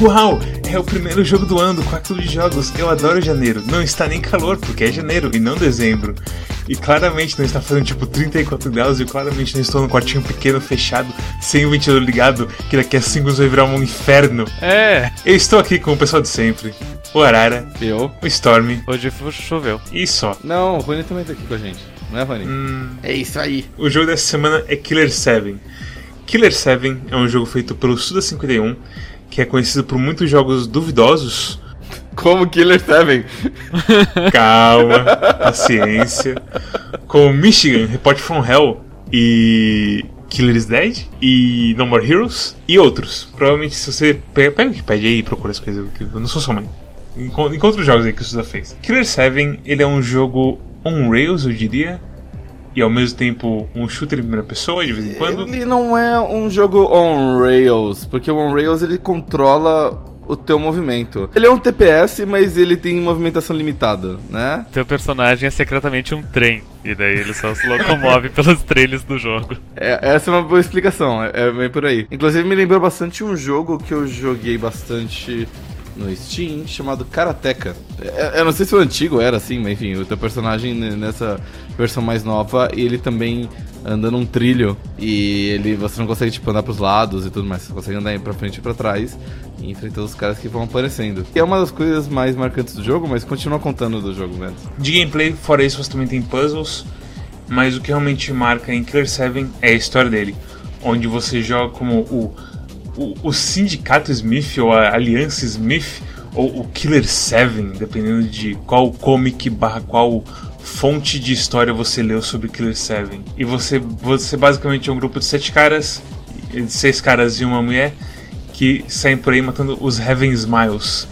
Uau! É o primeiro jogo do ano do Quarto de Jogos. Eu adoro janeiro. Não está nem calor, porque é janeiro e não dezembro. E claramente não está fazendo tipo 34 graus e claramente não estou num quartinho pequeno, fechado, sem o ventilador ligado, que daqui a 5 minutos vai virar um inferno. É. Eu estou aqui com o pessoal de sempre. O Arara. Eu. O Storm. Hoje choveu. E só. Não, o Rony também tá aqui com a gente. Não é, Rony? Hum, É isso aí. o jogo dessa semana é Killer 7. Killer 7 é um jogo feito pelo Suda51, que é conhecido por muitos jogos duvidosos. Como Killer 7. Calma, paciência. Com Michigan, Report from Hell e Killer is Dead e No More Heroes e outros. Provavelmente se você pega, pega o Wikipedia aí e procura as coisas, que eu não sou sua mãe. Enco- Encontra os jogos aí que o Suda fez. Killer 7, ele é um jogo on rails, eu diria, e ao mesmo tempo um shooter em primeira pessoa de vez em quando. Ele não é um jogo on rails, porque o on rails ele controla o teu movimento. Ele é um TPS, mas ele tem movimentação limitada, né? Teu personagem é secretamente um trem. E daí ele só se locomove pelos trilhos do jogo. É, essa é uma boa explicação, é, é bem por aí. Inclusive me lembrou bastante um jogo que eu joguei bastante no Steam, chamado Karateka. É, eu não sei se o antigo era assim, mas enfim, o teu personagem né, nessa versão mais nova, ele também anda num trilho e ele você não consegue tipo andar pros lados e tudo mais, você consegue andar pra frente e pra trás e enfrentar os caras que vão aparecendo. E é uma das coisas mais marcantes do jogo, mas continua contando do jogo, velho. De gameplay, fora isso, você também tem puzzles, mas o que realmente marca em Killer 7 é a história dele, onde você joga como o, o, Sindicato Smith ou a Aliança Smith ou o Killer 7, dependendo de qual comic barra qual fonte de história você leu sobre Killer 7. E você, você basicamente é um grupo de sete caras, de seis caras e uma mulher, que saem por aí matando os Heaven Smiles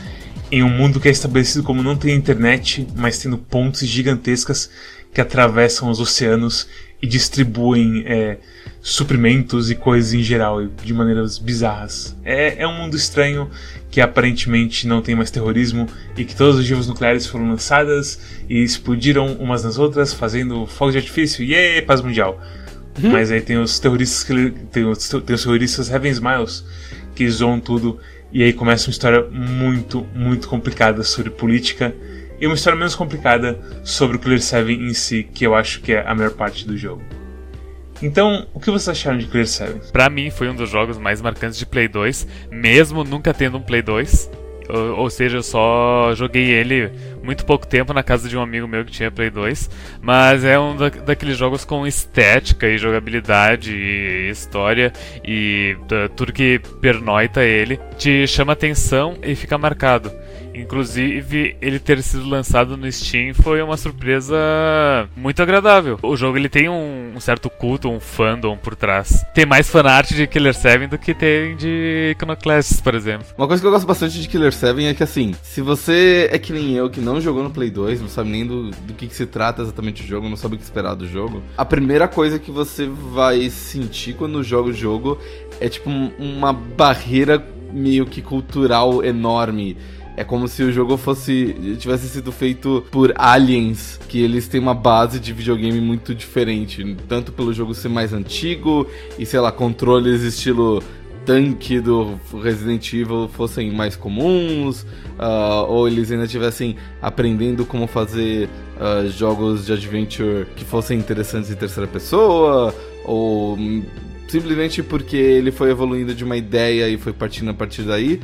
em um mundo que é estabelecido como não tem internet, mas tendo pontes gigantescas que atravessam os oceanos e distribuem é, suprimentos e coisas em geral de maneiras bizarras. É, é um mundo estranho que aparentemente não tem mais terrorismo e que todas as ogivas nucleares foram lançadas e explodiram umas nas outras, fazendo fogos de artifício. E yeah, paz mundial. Mas aí tem os terroristas que tem os, tem os terroristas Heaven Smiles que zoam tudo e aí começa uma história muito, muito complicada sobre política e uma história menos complicada sobre o Clear 7 em si, que eu acho que é a melhor parte do jogo. Então, o que vocês acharam de Clear 7? Pra mim, foi um dos jogos mais marcantes de Play 2, mesmo nunca tendo um Play 2. Ou, seja, eu só joguei ele muito pouco tempo na casa de um amigo meu que tinha Play 2. Mas é um da, daqueles jogos com estética e jogabilidade e história e tudo que pernoita ele te chama atenção e fica marcado. Inclusive, ele ter sido lançado no Steam foi uma surpresa muito agradável. O jogo ele tem um, um certo culto, um fandom por trás. Tem mais fanart de Killer 7 do que tem de Iconoclasts, por exemplo. Uma coisa que eu gosto bastante de Killer 7 é que assim, se você é que nem eu, que não jogou no Play 2, não sabe nem do, do que, que se trata exatamente o jogo, não sabe o que esperar do jogo, a primeira coisa que você vai sentir quando joga o jogo é tipo um- uma barreira meio que cultural enorme. É como se o jogo fosse tivesse sido feito por aliens, que eles têm uma base de videogame muito diferente, tanto pelo jogo ser mais antigo e sei lá, controles estilo tanque do Resident Evil fossem mais comuns, ah, ou eles ainda estivessem aprendendo como fazer ah, jogos de adventure que fossem interessantes em terceira pessoa, ou hum, simplesmente porque ele foi evoluindo de uma ideia e foi partindo a partir daí.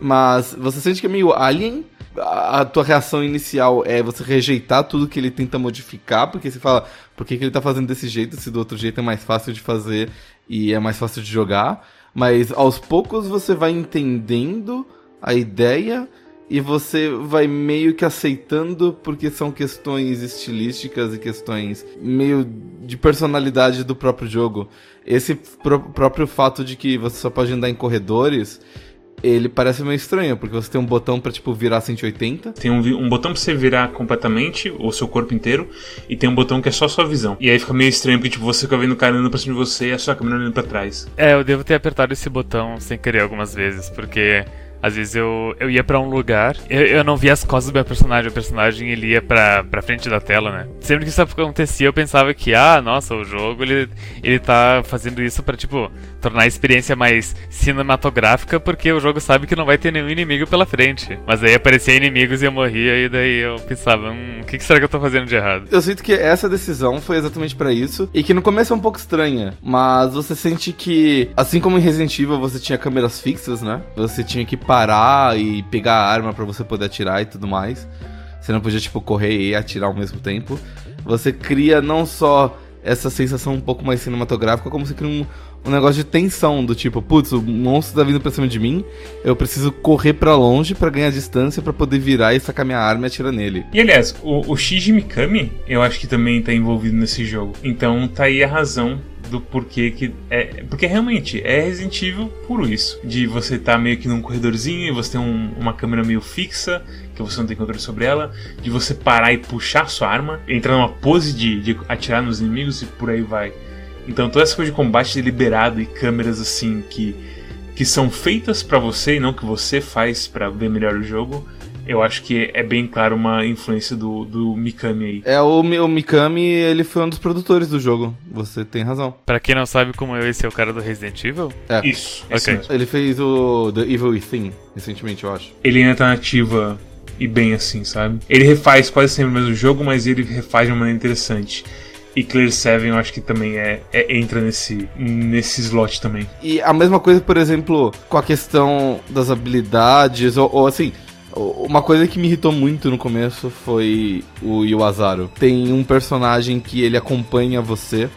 Mas você sente que é meio alien. A tua reação inicial é você rejeitar tudo que ele tenta modificar, porque você fala, por que, que ele tá fazendo desse jeito, se do outro jeito é mais fácil de fazer e é mais fácil de jogar. Mas aos poucos você vai entendendo a ideia e você vai meio que aceitando porque são questões estilísticas e questões meio de personalidade do próprio jogo. Esse pró- próprio fato de que você só pode andar em corredores, ele parece meio estranho, porque você tem um botão pra tipo virar 180. Tem um, um botão pra você virar completamente o seu corpo inteiro, e tem um botão que é só sua visão. E aí fica meio estranho, porque tipo, você fica vendo o cara andando pra cima de você e a sua câmera olhando pra trás. É, eu devo ter apertado esse botão sem querer algumas vezes, porque Às vezes eu, eu ia pra um lugar, eu, eu não via as costas do meu personagem, o personagem ele ia pra, pra frente da tela, né? Sempre que isso acontecia, eu pensava que, ah, nossa, o jogo ele, ele tá fazendo isso pra, tipo, tornar a experiência mais cinematográfica, porque o jogo sabe que não vai ter nenhum inimigo pela frente. Mas aí aparecia inimigos e eu morria, e daí eu pensava, hum, o que, será que eu tô fazendo de errado? Eu sinto que essa decisão foi exatamente pra isso, e que no começo é um pouco estranha, mas você sente que, assim como em Resident Evil você tinha câmeras fixas, né? Você tinha que parar e pegar a arma para você poder atirar e tudo mais. Você não podia, tipo, correr e atirar ao mesmo tempo. Você cria não só essa sensação um pouco mais cinematográfica, como você cria um, um negócio de tensão, do tipo, putz, o monstro tá vindo pra cima de mim, eu preciso correr para longe para ganhar distância para poder virar e sacar minha arma e atirar nele. E aliás, o, o Shinji Mikami, eu acho que também tá envolvido nesse jogo. Então tá aí a razão do porquê que é porque realmente é Resident Evil puro isso de você estar tá meio que num corredorzinho e você tem um, uma câmera meio fixa que você não tem controle sobre ela de você parar e puxar sua arma entrar numa pose de, de atirar nos inimigos e por aí vai então toda essa coisa de combate deliberado e câmeras assim que que são feitas para você e não que você faz para ver melhor o jogo eu acho que é bem claro uma influência do, do Mikami aí. É, o, o Mikami, ele foi um dos produtores do jogo. Você tem razão. Pra quem não sabe como eu, esse é o cara do Resident Evil? É. Isso. Ok. Ele fez o The Evil Within recentemente, eu acho. Ele ainda tá nativa e bem assim, sabe? Ele refaz quase sempre o mesmo jogo, mas ele refaz de uma maneira interessante. E Clear 7 eu acho que também é, é, entra nesse, nesse slot também. E a mesma coisa, por exemplo, com a questão das habilidades, ou, ou assim, uma coisa que me irritou muito no começo foi o Yuazaro. Tem um personagem que ele acompanha você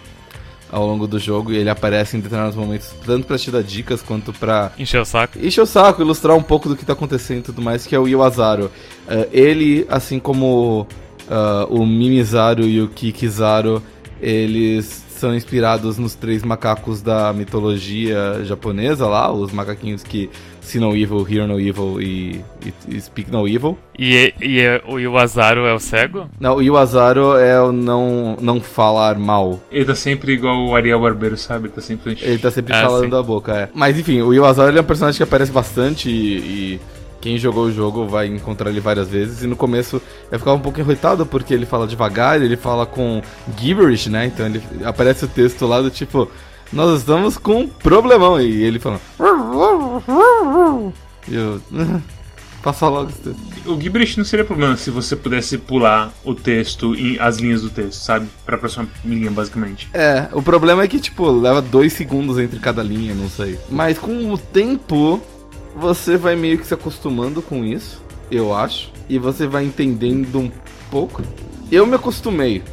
ao longo do jogo e ele aparece em determinados momentos, tanto pra te dar dicas quanto pra. Encher o saco. Encher o saco, ilustrar um pouco do que tá acontecendo e tudo mais, que é o Yuazaro. Uh, ele, assim como uh, o Mimizaru e o Kikizaru, eles são inspirados nos três macacos da mitologia japonesa lá, os macaquinhos que see no evil, hear no evil e, e, e speak no evil. E, e, e o Iwazaro é o cego? Não, o Iwazaro é o não, não falar mal. Ele tá sempre igual o Ariel Barbeiro, sabe? Ele tá sempre, ele tá sempre ah, falando sim. da boca, é. Mas enfim, o Iwazaro é um personagem que aparece bastante e, e quem jogou o jogo vai encontrar ele várias vezes. E no começo eu ficava um pouco irritado porque ele fala devagar, ele fala com gibberish, né? Então ele aparece o texto lá do tipo, nós estamos com um problemão. E ele fala. E eu. Passa logo esse texto. O gibberish não seria problema se você pudesse pular o texto e as linhas do texto, sabe? Pra próxima linha, basicamente. É, o problema é que, tipo, leva dois segundos entre cada linha, não sei. Mas com o tempo, você vai meio que se acostumando com isso, eu acho, e você vai entendendo um pouco. Eu me acostumei.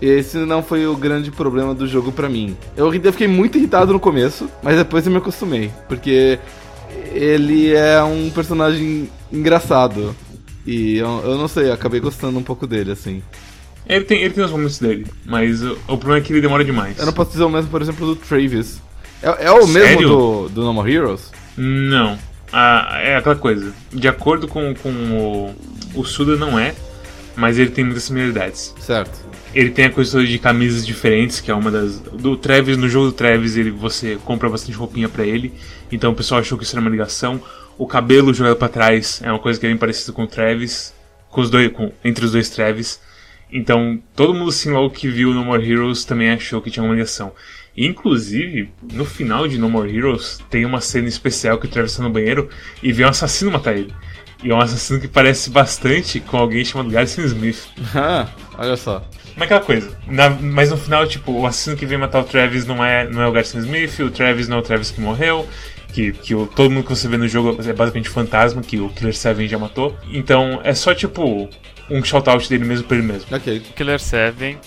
Esse não foi o grande problema do jogo para mim. Eu fiquei muito irritado no começo, mas depois eu me acostumei, porque ele é um personagem engraçado. E eu, eu não sei, eu acabei gostando um pouco dele, assim. Ele tem, ele tem os momentos dele, mas o, o, problema é que ele demora demais. Eu não posso dizer o mesmo, por exemplo, do Travis. É, é o Sério? mesmo do, do No More Heroes? Não ah, é aquela coisa. De acordo com, com o, o Suda, não é, mas ele tem muitas similaridades. Certo. Ele tem a coisa de camisas diferentes, que é uma das. Do Travis, no jogo do Travis, ele, você compra bastante roupinha para ele. Então o pessoal achou que isso era uma ligação. O cabelo jogado para trás é uma coisa que é bem parecida com o Travis. Com os dois, com, entre os dois Travis. Então, todo mundo assim logo que viu No More Heroes também achou que tinha uma ligação. Inclusive, no final de No More Heroes, tem uma cena especial que o Travis está no banheiro e vê um assassino matar ele. E é um assassino que parece bastante com alguém chamado Garrison Smith. Ah, olha só. Mas aquela coisa, na, mas no final, tipo, o assassino que vem matar o Travis não é, não é o Garrison Smith, o Travis não é o Travis que morreu, que, que o, todo mundo que você vê no jogo é basicamente fantasma, que o Killer 7 já matou. Então é só, tipo, um shout-out dele mesmo pra ele mesmo. Ok. O Killer 7,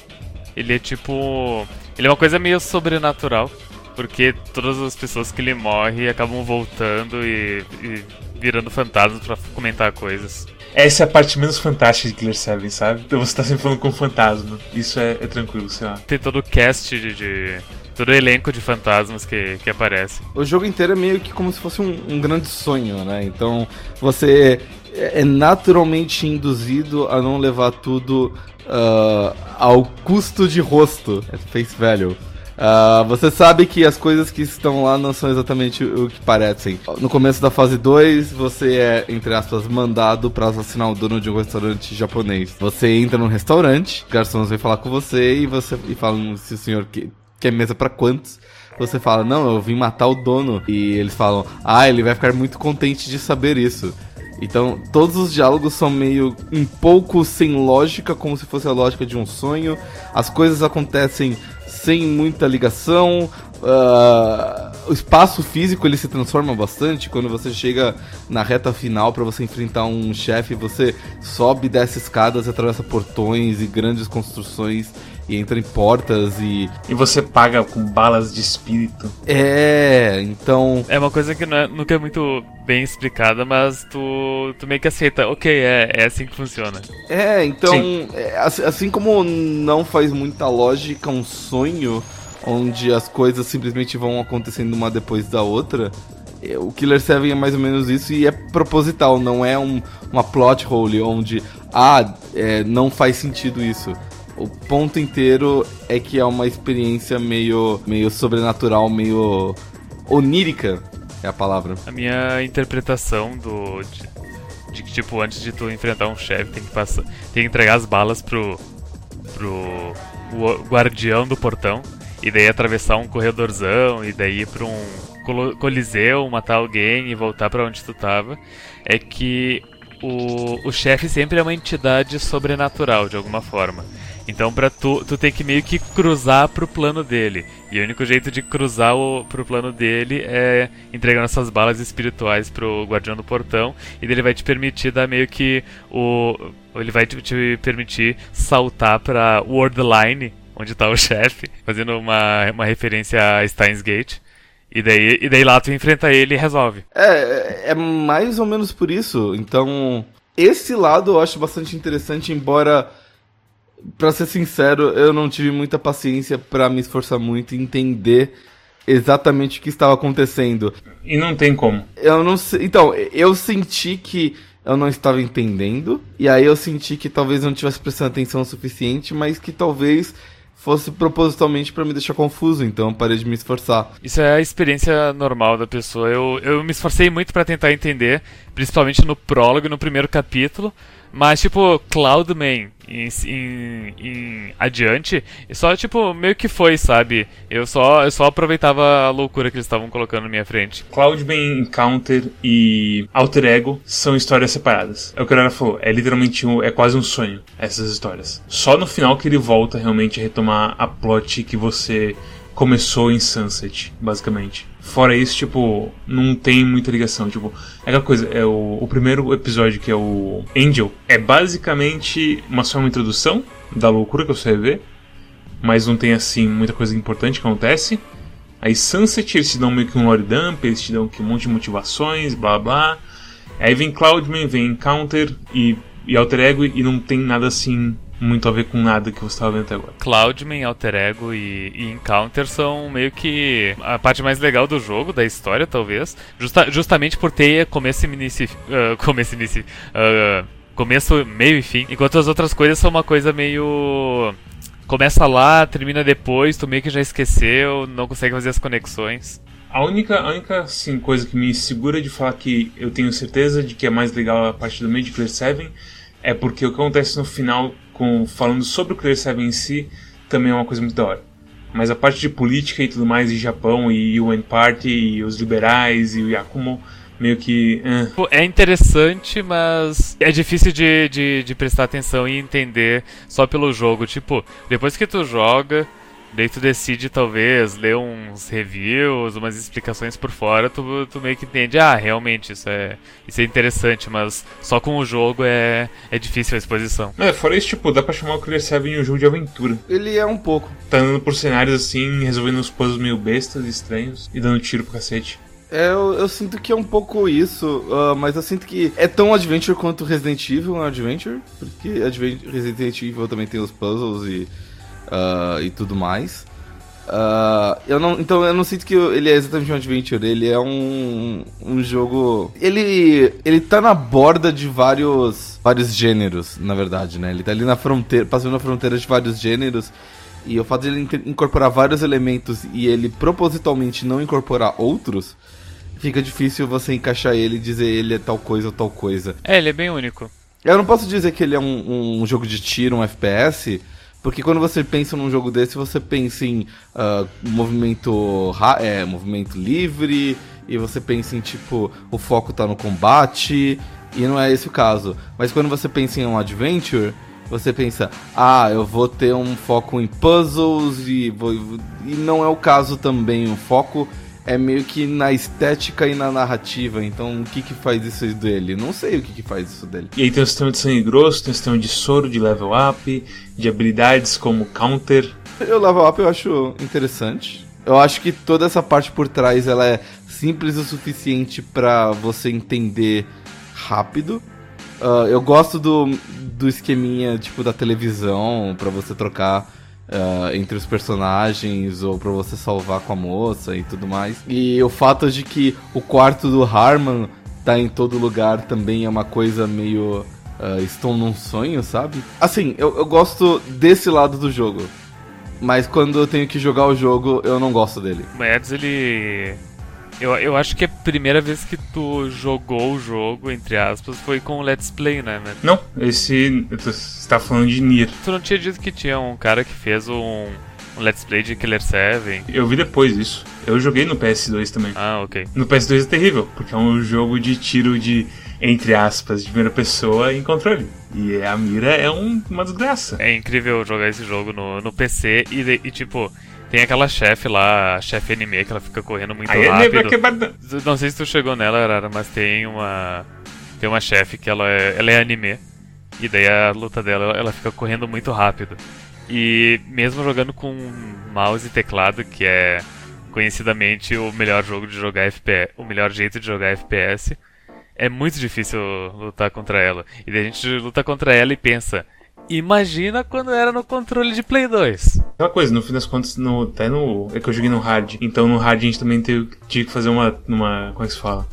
ele é tipo ele é uma coisa meio sobrenatural, porque todas as pessoas que ele morre acabam voltando e, e virando fantasmas para comentar coisas. Essa é a parte menos fantástica de Killer 7, sabe? Então você tá sempre falando com um fantasma. Isso é, é tranquilo, sei lá. Tem todo o cast de, de todo o elenco de fantasmas que, que aparece. O jogo inteiro é meio que como se fosse um, um grande sonho, né? Então você é, é naturalmente induzido a não levar tudo uh, ao custo de rosto, é face value. Uh, você sabe que as coisas que estão lá não são exatamente o que parecem. No começo da fase 2, você é, entre aspas, mandado para assassinar o dono de um restaurante japonês. Você entra num restaurante, garçons vem falar com você e você e falam se o senhor quer, quer mesa para quantos. Você fala, não, eu vim matar o dono. E eles falam, ah, ele vai ficar muito contente de saber isso. Então, todos os diálogos são meio um pouco sem lógica, como se fosse a lógica de um sonho. As coisas acontecem sem muita ligação. Uh, o espaço físico ele se transforma bastante quando você chega na reta final para você enfrentar um chefe. Você sobe, desce escadas, atravessa portões e grandes construções e entra em portas e. E você paga com balas de espírito. É, então. É uma coisa que não é, nunca é muito bem explicada, mas tu, tu meio que aceita, ok, é, é assim que funciona. É, então. É, assim como não faz muita lógica um sonho onde as coisas simplesmente vão acontecendo uma depois da outra. É, o Killer 7 é mais ou menos isso e é proposital, não é um, uma plot hole onde, ah, é, não faz sentido isso. O ponto inteiro é que é uma experiência meio, meio sobrenatural, meio onírica, é a palavra. A minha interpretação do de, de que tipo antes de tu enfrentar um chefe tem que passar, tem que entregar as balas pro pro guardião do portão e daí atravessar um corredorzão e daí ir para um coliseu, matar alguém e voltar para onde tu tava, é que o, o chefe sempre é uma entidade sobrenatural de alguma forma. Então pra tu, tu tem que meio que cruzar pro plano dele. E o único jeito de cruzar o, pro plano dele é entregando essas balas espirituais pro guardião do portão. E ele vai te permitir dar meio que o. Ele vai te, te permitir saltar pra Worldline, onde tá o chefe, fazendo uma, uma referência a Steins Gate. E daí, e daí lá tu enfrenta ele e resolve. É, é mais ou menos por isso. Então, esse lado eu acho bastante interessante, embora para ser sincero, eu não tive muita paciência para me esforçar muito e entender exatamente o que estava acontecendo. E não tem como. Eu não sei. Então, eu senti que eu não estava entendendo. E aí eu senti que talvez eu não tivesse prestando atenção o suficiente, mas que talvez fosse propositalmente para me deixar confuso, então eu parei de me esforçar. Isso é a experiência normal da pessoa. Eu, eu me esforcei muito para tentar entender, principalmente no prólogo, no primeiro capítulo, mas, tipo, Cloudman em, em, em, adiante, só, tipo, meio que foi, sabe? Eu só, eu só aproveitava a loucura que eles estavam colocando na minha frente. Cloudman, Encounter e Alter Ego são histórias separadas. É o que o cara falou, é literalmente um, é quase um sonho, essas histórias. Só no final que ele volta realmente a retomar a plot que você começou em Sunset, basicamente. Fora isso, tipo, não tem muita ligação. Tipo, é aquela coisa, é o, o primeiro episódio, que é o Angel, é basicamente uma só uma introdução da loucura que você vai ver, mas não tem, assim, muita coisa importante que acontece. Aí Sunset, eles te dão meio que um lore dump, eles te dão um monte de motivações, blá blá. Aí vem Cloudman, vem Encounter e, e Alter Ego, e não tem nada assim muito a ver com nada que você estava vendo até agora. Cloudman, Alter Ego e, e, Encounter são meio que a parte mais legal do jogo, da história, talvez. Justa, justamente por ter começo e início. Uh, começo e início. Uh, começo, meio e fim. Enquanto as outras coisas são uma coisa meio. Começa lá, termina depois, tu meio que já esqueceu, não consegue fazer as conexões. A única, a única assim, coisa que me segura de falar que eu tenho certeza de que é mais legal a parte do Made Clear 7 é porque o que acontece no final com falando sobre o Clear 7 em si, também é uma coisa muito da hora. Mas a parte de política e tudo mais, e Japão, e UN Party, e os liberais, e o Yakumo, meio que. Uh. É interessante, mas é difícil de, de, de prestar atenção e entender só pelo jogo. Tipo, depois que tu joga Daí tu decide, talvez, ler uns reviews, umas explicações por fora, tu, tu meio que entende, ah, realmente, isso é, isso é interessante, mas só com o jogo é, é difícil a exposição. É, fora isso, tipo, dá pra chamar o Clear 7 um jogo de aventura. Ele é um pouco. Tá andando por cenários assim, resolvendo uns puzzles meio bestas, estranhos, e dando tiro pro cacete. É, eu, eu, sinto que é um pouco isso, uh, mas eu sinto que é tão adventure quanto Resident Evil um adventure, porque Resident Evil também tem os puzzles e uh, e tudo mais. Uh, eu não, então eu não sinto que ele é exatamente um adventure, ele é um, um jogo. Ele, ele tá na borda de vários, vários gêneros, na verdade, né? Ele tá ali na fronteira, passando na fronteira de vários gêneros. E o fato de ele incorporar vários elementos e ele propositalmente não incorporar outros, fica difícil você encaixar ele e dizer ele é tal coisa ou tal coisa. É, ele é bem único. Eu não posso dizer que ele é um, um jogo de tiro, um FPS, porque quando você pensa num jogo desse, você pensa em uh, movimento, é, movimento livre, e você pensa em tipo, o foco tá no combate, e não é esse o caso. Mas quando você pensa em um adventure, você pensa, ah, eu vou ter um foco em puzzles, e, vou, e não é o caso também. O foco é meio que na estética e na narrativa. Então, o que que faz isso dele? Não sei o que que faz isso dele. E aí tem o sistema de sangue grosso, tem o sistema de soro, de level up, de habilidades como counter. O level up eu acho interessante. Eu acho que toda essa parte por trás ela é simples o suficiente para você entender rápido. Uh, eu gosto do, do esqueminha tipo da televisão para você trocar uh, entre os personagens ou para você salvar com a moça e tudo mais. E o fato de que o quarto do Harman tá em todo lugar também é uma coisa meio. Uh, estou num sonho, sabe? Assim, eu, eu gosto desse lado do jogo. Mas quando eu tenho que jogar o jogo, eu não gosto dele. O Mads, ele eu, eu acho que a primeira vez que tu jogou o jogo, entre aspas, foi com o Let's Play, né, man? Não, esse. Você tá falando de Nier. Tu não tinha dito que tinha um cara que fez um, um Let's Play de Killer 7? Eu vi depois isso. Eu joguei no PS2 também. Ah, ok. No PS2 é terrível, porque é um jogo de tiro de, entre aspas, de primeira pessoa em controle. E a mira é um, uma desgraça. É incrível jogar esse jogo no, no PC e, e tipo tem aquela chefe lá, a chefe anime, que ela fica correndo muito Aí rápido. Quebrar... Não sei se tu chegou nela, Arara, mas tem uma. Tem uma chefe que ela é, ela é anime. E daí a luta dela, ela fica correndo muito rápido. E mesmo jogando com mouse e teclado, que é conhecidamente o melhor jogo de jogar FPS, o melhor jeito de jogar FPS, é muito difícil lutar contra ela. E daí a gente luta contra ela e pensa, Imagina quando era no controle de Play 2. Aquela coisa, no fim das contas, no, até no. É que eu joguei no hard. Então no hard a gente também teve, tinha que fazer uma. uma como é que se fala?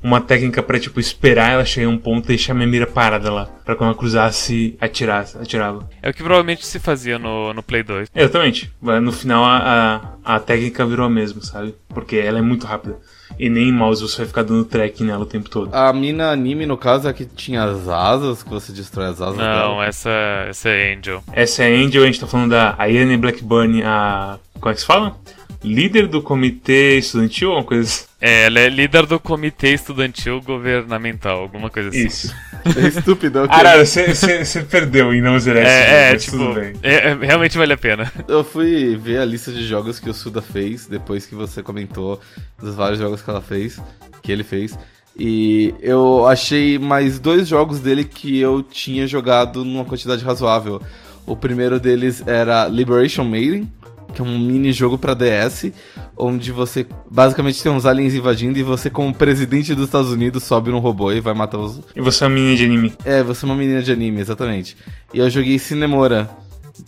Uma técnica pra, tipo, esperar ela chegar a um ponto e deixar minha mira parada lá. Pra quando ela cruzasse, atirasse, atirava. É o que provavelmente se fazia no, no Play 2. Exatamente. No final a, a, a técnica virou a mesma, sabe? Porque ela é muito rápida e nem mouse você vai ficar dando track nela o tempo todo. A mina anime, no caso, é que tinha as asas, que você destrói as asas Não, dela. essa, essa é Angel. Essa é Angel, a gente tá falando da Irene Blackburn, a... como é que se fala? Líder do comitê estudantil, alguma coisa assim? É, ela é líder do comitê estudantil governamental, alguma coisa assim. Isso. É estúpido, ok. Caralho, você perdeu em não zerar é, esse jogo, é, tipo, é, é, realmente vale a pena. Eu fui ver a lista de jogos que o Suda fez, depois que você comentou dos vários jogos que ela fez, que ele fez. E eu achei mais dois jogos dele que eu tinha jogado numa quantidade razoável. O primeiro deles era Liberation Maiden, que é um mini jogo para DS, onde você basicamente tem uns aliens invadindo e você, como presidente dos Estados Unidos, sobe num robô e vai matar os. E você é uma menina de anime. É, você é uma menina de anime, exatamente. E eu joguei Cinemora,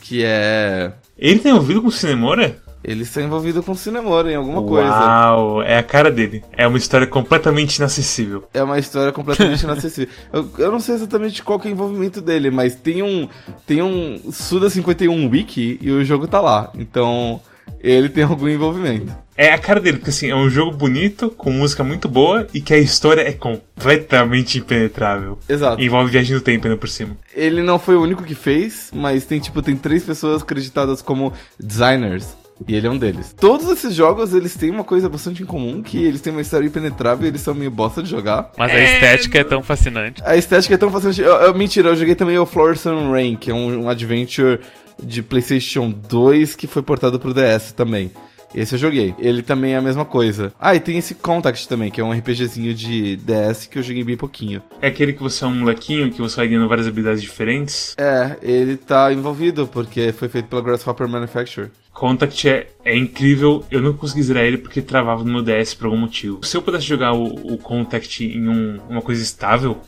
que é. Ele tem ouvido com Cinemora? Ele está envolvido com cinema em alguma Uau, coisa. Uau, é a cara dele. É uma história completamente inacessível. É uma história completamente inacessível. Eu, eu, não sei exatamente qual é o envolvimento dele, mas tem um tem um Suda 51 wiki e o jogo tá lá. Então, ele tem algum envolvimento. É a cara dele, porque assim, é um jogo bonito, com música muito boa e que a história é completamente impenetrável. Exato. Envolve viagem no tempo ainda por cima. Ele não foi o único que fez, mas tem tipo, tem três pessoas acreditadas como designers. E ele é um deles. Todos esses jogos, eles têm uma coisa bastante em comum, que eles têm uma história impenetrável e eles são meio bosta de jogar. Mas a é... estética é tão fascinante. A estética é tão fascinante. Eu, eu, mentira, eu joguei também o Florescent Rain, que é um, um adventure de PlayStation 2 que foi portado pro DS também. Esse eu joguei. Ele também é a mesma coisa. Ah, e tem esse Contact também, que é um RPGzinho de DS que eu joguei bem pouquinho. É aquele que você é um molequinho, que você vai ganhando várias habilidades diferentes? É, ele tá envolvido, porque foi feito pela Grasshopper Manufacture. Contact é, é, incrível, eu não consegui zerar ele porque travava no meu DS por algum motivo. Se eu pudesse jogar o, o Contact em um, uma coisa estável,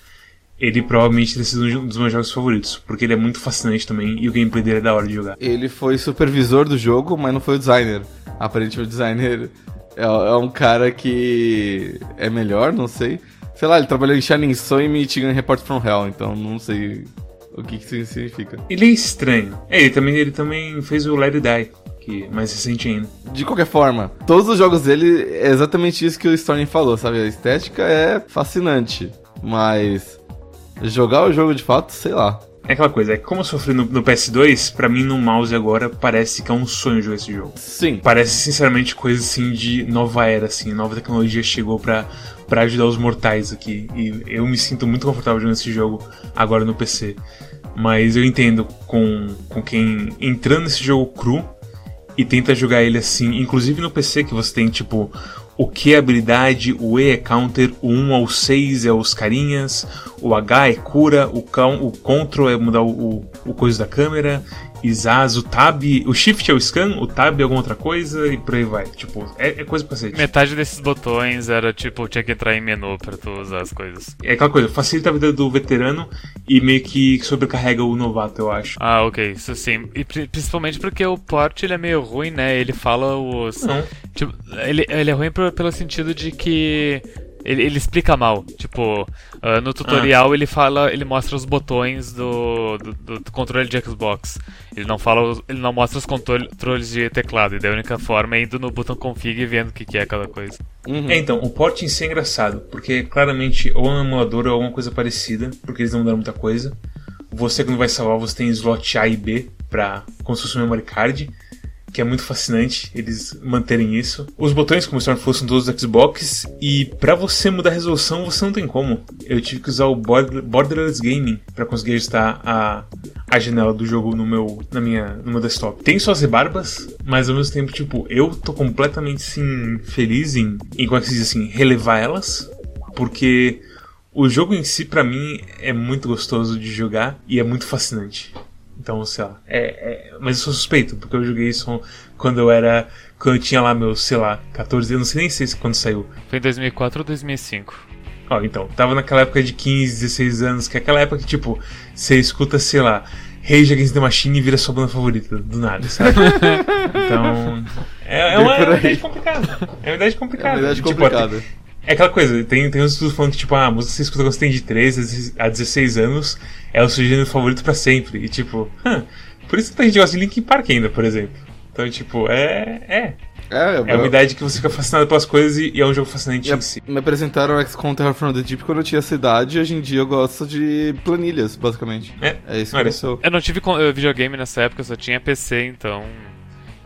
ele provavelmente teria sido um dos meus jogos favoritos, porque ele é muito fascinante também e o gameplay dele é da hora de jogar. Ele foi supervisor do jogo, mas não foi o designer. Aparentemente o designer é, é um cara que é melhor, não sei. Sei lá, ele trabalhou em Shining Soul e Michigan Report from Hell, então não sei o que, que isso significa. Ele é estranho. É, ele também, ele também fez o Let It Die, que mais recente ainda. De qualquer forma, todos os jogos dele é exatamente isso que o Storm falou, sabe? A estética é fascinante, mas jogar o jogo de fato, sei lá. É aquela coisa, é que como eu sofri no, no PS2, pra mim no mouse agora parece que é um sonho jogar esse jogo. Sim. Parece sinceramente coisa assim de nova era, assim, nova tecnologia chegou pra, pra ajudar os mortais aqui. E eu me sinto muito confortável jogando esse jogo agora no PC. Mas eu entendo com, com quem entrando nesse jogo cru e tenta jogar ele assim, inclusive no PC que você tem tipo o Q é habilidade, o E é counter, o 1 ao 6 é os carinhas, o H é cura, o, o Ctrl é mudar o, o, o coisa da câmera, Isaz, o Tab, o Shift é o scan, o Tab é alguma outra coisa e por aí vai. Tipo, é, é coisa pra cacete. Metade desses botões era tipo, tinha que entrar em menu pra tu usar as coisas. É aquela coisa, facilita a vida do veterano e meio que sobrecarrega o novato, eu acho. Ah, ok, isso sim. E pri- principalmente porque o port ele é meio ruim, né? Ele fala os. Não. Tipo, ele, ele é ruim pro- pelo sentido de que. Ele, ele explica mal. Tipo, ah, no tutorial ele fala. Ele mostra os botões do, do, do controle de Xbox. Ele não fala. Ele não mostra os controle- controles de teclado. E daí a única forma é indo no botão config e vendo o que, que é cada coisa. Uhum. É, então, o port em si é engraçado, porque claramente ou é um emulador ou alguma coisa parecida, porque eles não mudaram muita coisa. Você quando vai salvar, você tem slot A e B pra como se fosse um memory card, que é muito fascinante eles manterem isso. Os botões, como se não fossem todos do Xbox, e pra você mudar a resolução, você não tem como. Eu tive que usar o Border- Borderless Gaming pra conseguir ajustar a, a janela do jogo no meu, na minha, no meu desktop. Tem suas rebarbas, mas ao mesmo tempo, tipo, eu tô completamente assim, feliz em, em como é que se diz assim, relevar elas, porque o jogo em si, pra mim, é muito gostoso de jogar e é muito fascinante. Então, sei lá. É, é- mas eu sou suspeito, porque eu joguei isso quando eu era. Quando eu tinha lá meus, sei lá, 14 anos, não sei nem sei se quando saiu. Foi em 2004 ou 2005? Ó, então, tava naquela época de 15, 16 anos, que é aquela época que, tipo, você escuta, sei lá, Rage Against the Machine e vira sua banda favorita, do nada, sabe? então. É, é uma, é uma idade complicada. É uma idade É complicada. uma verdade Tipo, complicada. É aquela coisa, tem, tem uns estudos falando que, tipo, ah, a música que você escuta quando você tem de 13 a 16 anos é o seu gênero favorito pra sempre. E, tipo, por isso que a gente gosta de Linkin Park ainda, por exemplo. Então, tipo, é. É. É, É uma idade que você fica fascinado pelas coisas e, e é um jogo fascinante E em si. Me apresentaram o XCOM Terror from the Deep quando eu tinha essa idade, e hoje em dia eu gosto de planilhas, basicamente. É, É isso que olha eu. Eu não tive videogame nessa época, eu só tinha PC, então.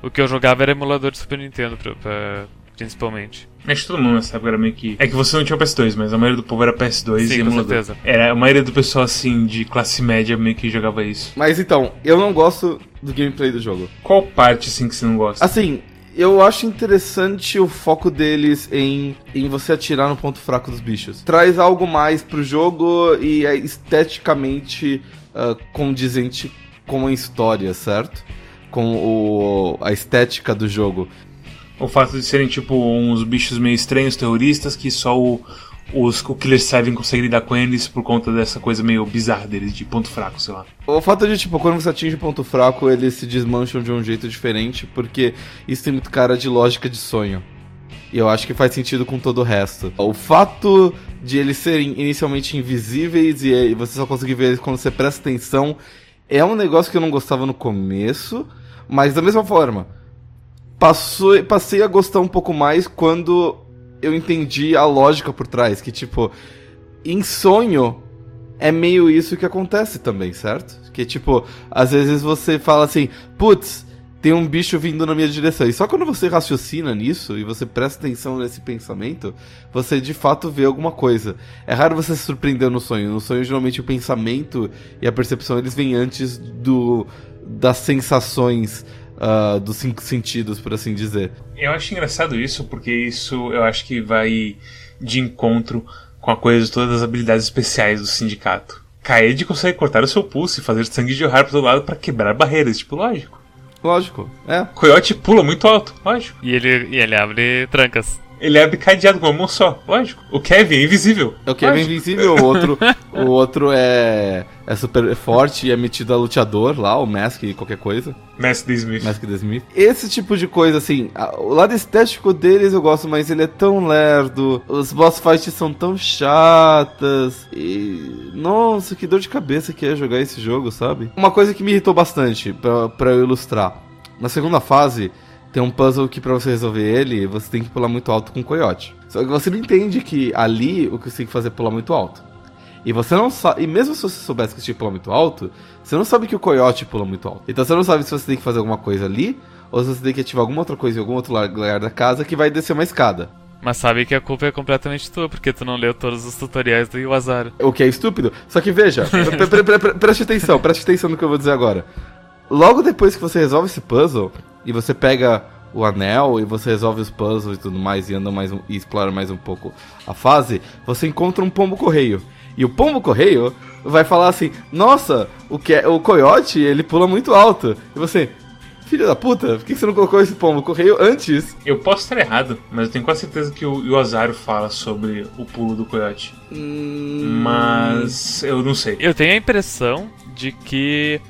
O que eu jogava era emulador de Super Nintendo, pra- pra- principalmente. Acho que todo mundo nessa época era meio que. É que você não tinha o PS2, mas a maioria do povo era PS2 Sim, e com emulador. certeza. Era a maioria do pessoal assim de classe média meio que jogava isso. Mas então, eu não gosto do gameplay do jogo. Qual parte assim que você não gosta? Assim, eu acho interessante o foco deles em, em você atirar no ponto fraco dos bichos. Traz algo mais pro jogo e é esteticamente ah, condizente com a história, certo? Com o, a estética do jogo. O fato de serem tipo uns bichos meio estranhos, terroristas, que só o, os, o Killer 7 consegue lidar com eles por conta dessa coisa meio bizarra deles, de ponto fraco, sei lá. O fato de, tipo, quando você atinge ponto fraco, eles se desmancham de um jeito diferente, porque isso tem muito cara de lógica de sonho. E eu acho que faz sentido com todo o resto. O fato de eles serem inicialmente invisíveis e você só conseguir ver eles quando você presta atenção é um negócio que eu não gostava no começo, mas da mesma forma, passou, passei a gostar um pouco mais quando eu entendi a lógica por trás, que tipo, em sonho é meio isso que acontece também, certo? Que tipo, às vezes você fala assim, putz, tem um bicho vindo na minha direção. E só quando você raciocina nisso e você presta atenção nesse pensamento, você de fato vê alguma coisa. É raro você se surpreender no sonho. No sonho, geralmente, o pensamento e a percepção eles vêm antes do das sensações ah, dos cinco sentidos, por assim dizer. Eu acho engraçado isso, porque isso eu acho que vai de encontro com a coisa de todas as habilidades especiais do sindicato. Kaede consegue cortar o seu pulso e fazer sangue jorrar para todo lado para quebrar barreiras, tipo, lógico. Lógico, é. Coyote pula muito alto, lógico. E ele, e ele abre trancas. Ele abre cadeado com uma mão só, lógico. O Kevin é invisível. O Kevin é lógico. invisível, o outro, o outro é, é super forte e é metido a lutador lá, o Mask, qualquer coisa. Mestre de Smith. Mask the Smith. Esse tipo de coisa, assim, o lado estético deles eu gosto, mas ele é tão lerdo, os boss fights são tão chatas, e. Nossa, que dor de cabeça que é jogar esse jogo, sabe? Uma coisa que me irritou bastante, eu ilustrar. Na segunda fase, tem um puzzle que pra você resolver ele, você tem que pular muito alto com o coiote. Só que você não entende que ali o que você tem que fazer é pular muito alto. E você não sabe. E mesmo se você soubesse que você tinha que pular muito alto, você não sabe que o coiote pula muito alto. Então você não sabe se você tem que fazer alguma coisa ali, ou se você tem que ativar alguma outra coisa em algum outro lugar da casa que vai descer uma escada. Mas sabe que a culpa é completamente tua, porque tu não leu todos os tutoriais do Iwazar. O que é estúpido. Só que veja, pre- pre- pre- pre- preste atenção, preste atenção no que eu vou dizer agora. Logo depois que você resolve esse puzzle, e você pega o anel, e você resolve os puzzles e tudo mais, e anda mais um, e explora mais um pouco a fase, você encontra um pombo correio. E o pombo correio vai falar assim: Nossa, o, que é, o coiote ele pula muito alto. E você, filho da puta, por que você não colocou esse pombo correio antes? Eu posso estar errado, mas eu tenho quase certeza que o Yozaro fala sobre o pulo do coiote. Hum, Mas eu não sei. Eu tenho a impressão de que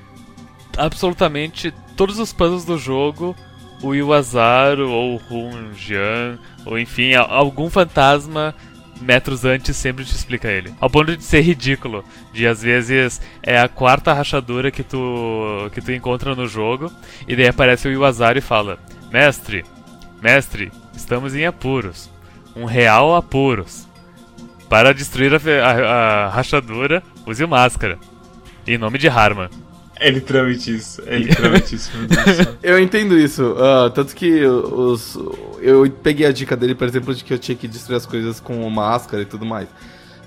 absolutamente todos os puzzles do jogo, o Iwazaro ou o Hun Jian, ou enfim, algum fantasma metros antes sempre te explica ele. Ao ponto de ser ridículo, de às vezes é a quarta rachadura que tu que tu encontra no jogo e daí aparece o Iwazaro e fala: "Mestre, mestre, estamos em apuros. Um real apuros. Para destruir a, a- a rachadura, use máscara. Em nome de Harman. É literalmente isso. É literalmente isso. Eu entendo isso. ah, tanto que os. Eu peguei a dica dele, por exemplo, de que eu tinha que destruir as coisas com máscara e tudo mais.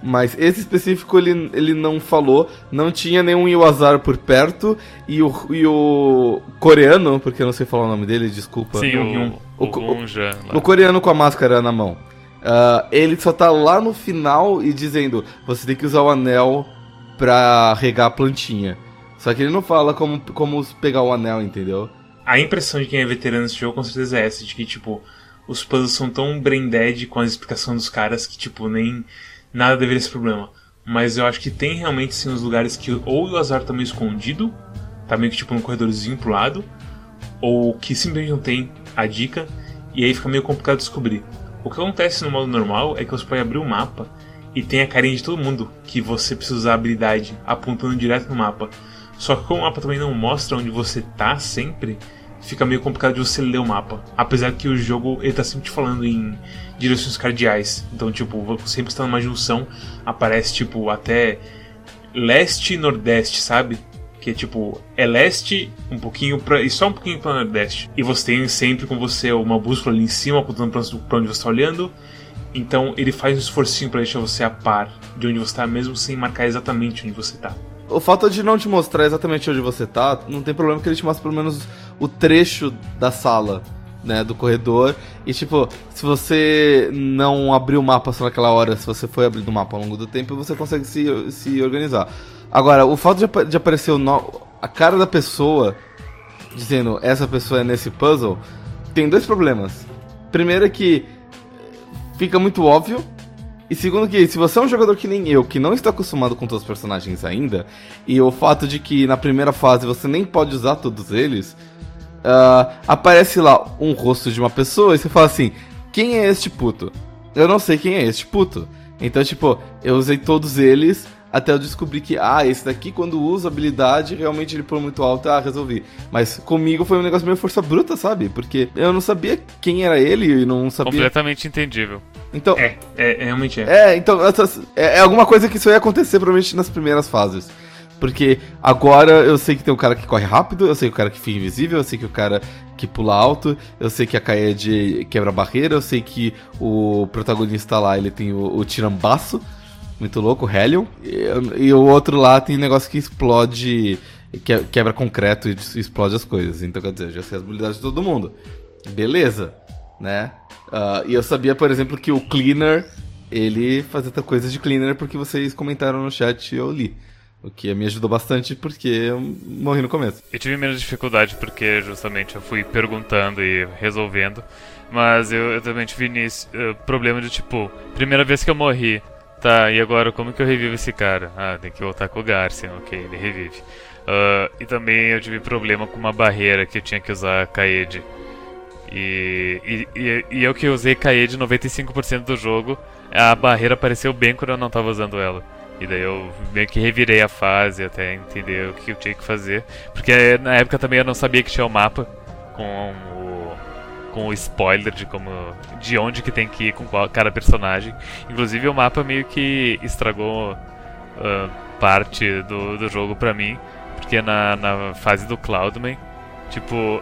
Mas esse específico ele, ele não falou, não tinha nenhum Iwazar por perto, e o, e o coreano, porque eu não sei falar o nome dele, desculpa. Sim, o, O o, lá. O coreano com a máscara na mão. Ah, ele só tá lá no final e dizendo: você tem que usar o anel pra regar a plantinha. Só que ele não fala como, como pegar o anel, entendeu? A impressão de quem é veterano nesse jogo com certeza é essa, de que, tipo, os puzzles são tão brain dead com a explicação dos caras que, tipo, nem nada deveria ser problema. Mas eu acho que tem realmente sim os lugares que ou o azar tá meio escondido, tá meio que tipo num corredorzinho pro lado, ou que simplesmente não tem a dica, e aí fica meio complicado descobrir. O que acontece no modo normal é que você pode abrir o mapa e tem a carinha de todo mundo que você precisa usar a habilidade apontando direto no mapa. Só que como o mapa também não mostra onde você tá sempre, fica meio complicado de você ler o mapa. Apesar que o jogo ele tá sempre te falando em direções cardeais. Então, tipo, sempre está numa junção, aparece tipo até leste e nordeste, sabe? Que é tipo, é leste um pouquinho pra, e só um pouquinho para nordeste. E você tem sempre com você uma bússola ali em cima, apontando pra, pra onde você está olhando. Então ele faz um esforcinho pra deixar você a par de onde você tá, mesmo sem marcar exatamente onde você tá. O fato de não te mostrar exatamente onde você tá, não tem problema que ele te mostra pelo menos o trecho da sala, né, do corredor. E tipo, se você não abrir o mapa só naquela hora, se você foi abrindo o mapa ao longo do tempo, você consegue se, se organizar. Agora, o fato de, de aparecer no- a cara da pessoa dizendo essa pessoa é nesse puzzle, tem dois problemas. Primeiro é que fica muito óbvio. E segundo que, se você é um jogador que nem eu, que não está acostumado com todos os personagens ainda, e o fato de que na primeira fase você nem pode usar todos eles, ah, aparece lá um rosto de uma pessoa e você fala assim, quem é este puto? Eu não sei quem é este puto. Então, tipo, eu usei todos eles até eu descobrir que, ah, esse daqui quando usa habilidade, realmente ele pula muito alto, ah, resolvi. Mas comigo foi um negócio meio força bruta, sabe? Porque eu não sabia quem era ele e não sabia... Completamente entendível. Então, É, é, é, realmente é. é, então, essas- é, é alguma coisa que isso ia acontecer provavelmente nas primeiras fases. Porque agora eu sei que tem o cara que corre rápido, eu sei que o cara que fica invisível, eu sei que o cara que pula alto, eu sei que a Kaede quebra barreira, eu sei que o protagonista lá, ele tem o, o tirambaço, muito louco, o Helion, e, e o outro lá tem negócio que explode, que, quebra concreto e explode as coisas. Então, quer dizer, já sei as habilidades de todo mundo. Beleza, né? Ah, e eu sabia, por exemplo, que o Cleaner, ele fazia outra coisa de Cleaner porque vocês comentaram no chat e eu li. O que me ajudou bastante porque eu morri no começo. Eu tive menos dificuldade porque justamente eu fui perguntando e resolvendo. Mas eu, eu também tive nisso, uh, problema de tipo, primeira vez que eu morri, tá, e agora como que eu revivo esse cara? Ah, tem que voltar com o Garcia, ok, ele revive. Uh, e também eu tive problema com uma barreira que eu tinha que usar Kaede. E, e, e, e eu que usei Kaede 95% do jogo, a barreira apareceu bem quando eu não estava usando ela. E daí eu meio que revirei a fase até entender o que eu tinha que fazer. Porque na época também eu não sabia que tinha o mapa com o, com o spoiler de como de onde que tem que ir com qual, cada personagem. Inclusive o mapa meio que estragou uh, parte do, do jogo pra mim. Porque na, na fase do Cloudman, tipo,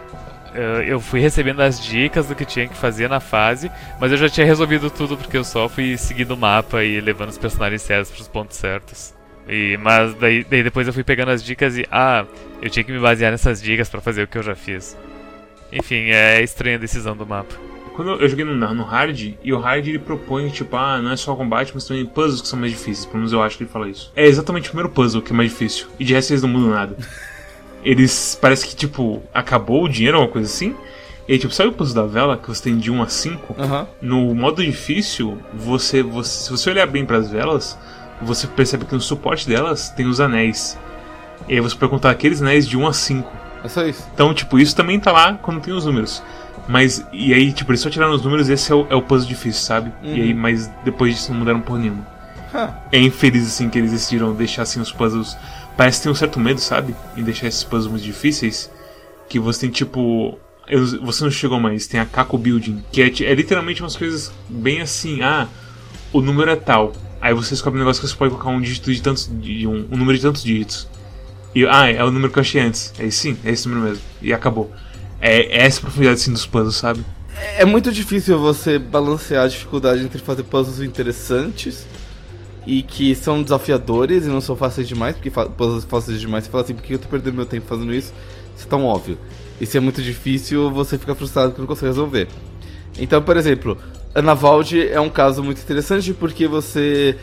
eu fui recebendo as dicas do que tinha que fazer na fase, mas eu já tinha resolvido tudo porque eu só fui seguindo o mapa e levando os personagens certos para os pontos certos. E, mas daí, daí, depois eu fui pegando as dicas e ah, eu tinha que me basear nessas dicas para fazer o que eu já fiz. Enfim, é estranha a decisão do mapa. Quando eu joguei no, no hard, e o hard ele propõe, tipo, ah, não é só combate, mas também puzzles que são mais difíceis. Pelo menos eu acho que ele fala isso. É exatamente o primeiro puzzle que é mais difícil. E de resto eles não mudam nada. eles parece que, tipo, acabou o dinheiro, uma coisa assim. E aí, tipo, sabe o puzzle da vela que você tem de 1 a 5? Uhum. No modo difícil, você, você, se você olhar bem para as velas, você percebe que no suporte delas tem os anéis. E aí você pode contar aqueles anéis de 1 a 5. É só isso. Então, tipo, isso também tá lá quando tem os números. Mas, e aí, tipo, eles só tiraram os números esse é o, é o puzzle difícil, sabe? Uhum. E aí, mas depois disso não mudaram por nenhuma. Huh. É infeliz, assim, que eles decidiram deixar, assim, os puzzles parece que tem um certo medo, sabe? Em deixar esses puzzles muito difíceis. Que você tem tipo. Eu, você não chegou mais, tem a Kako Building, que é, é, literalmente umas coisas bem assim, ah, o número é tal. Aí você descobre um negócio que você pode colocar um dígito de tantos. De um, um número de tantos dígitos. E ah, é o número que eu achei antes. É sim, é esse número mesmo. E acabou. É, é essa profundidade assim dos puzzles, sabe? É muito difícil você balancear a dificuldade entre fazer puzzles interessantes e que são desafiadores e não são fáceis demais, porque puzzles fáceis demais você fala assim, por que eu tô perdendo meu tempo fazendo isso? Isso é tão óbvio. E se é muito difícil, você fica frustrado porque não consegue resolver. Então, por exemplo, Anavald é um caso muito interessante porque você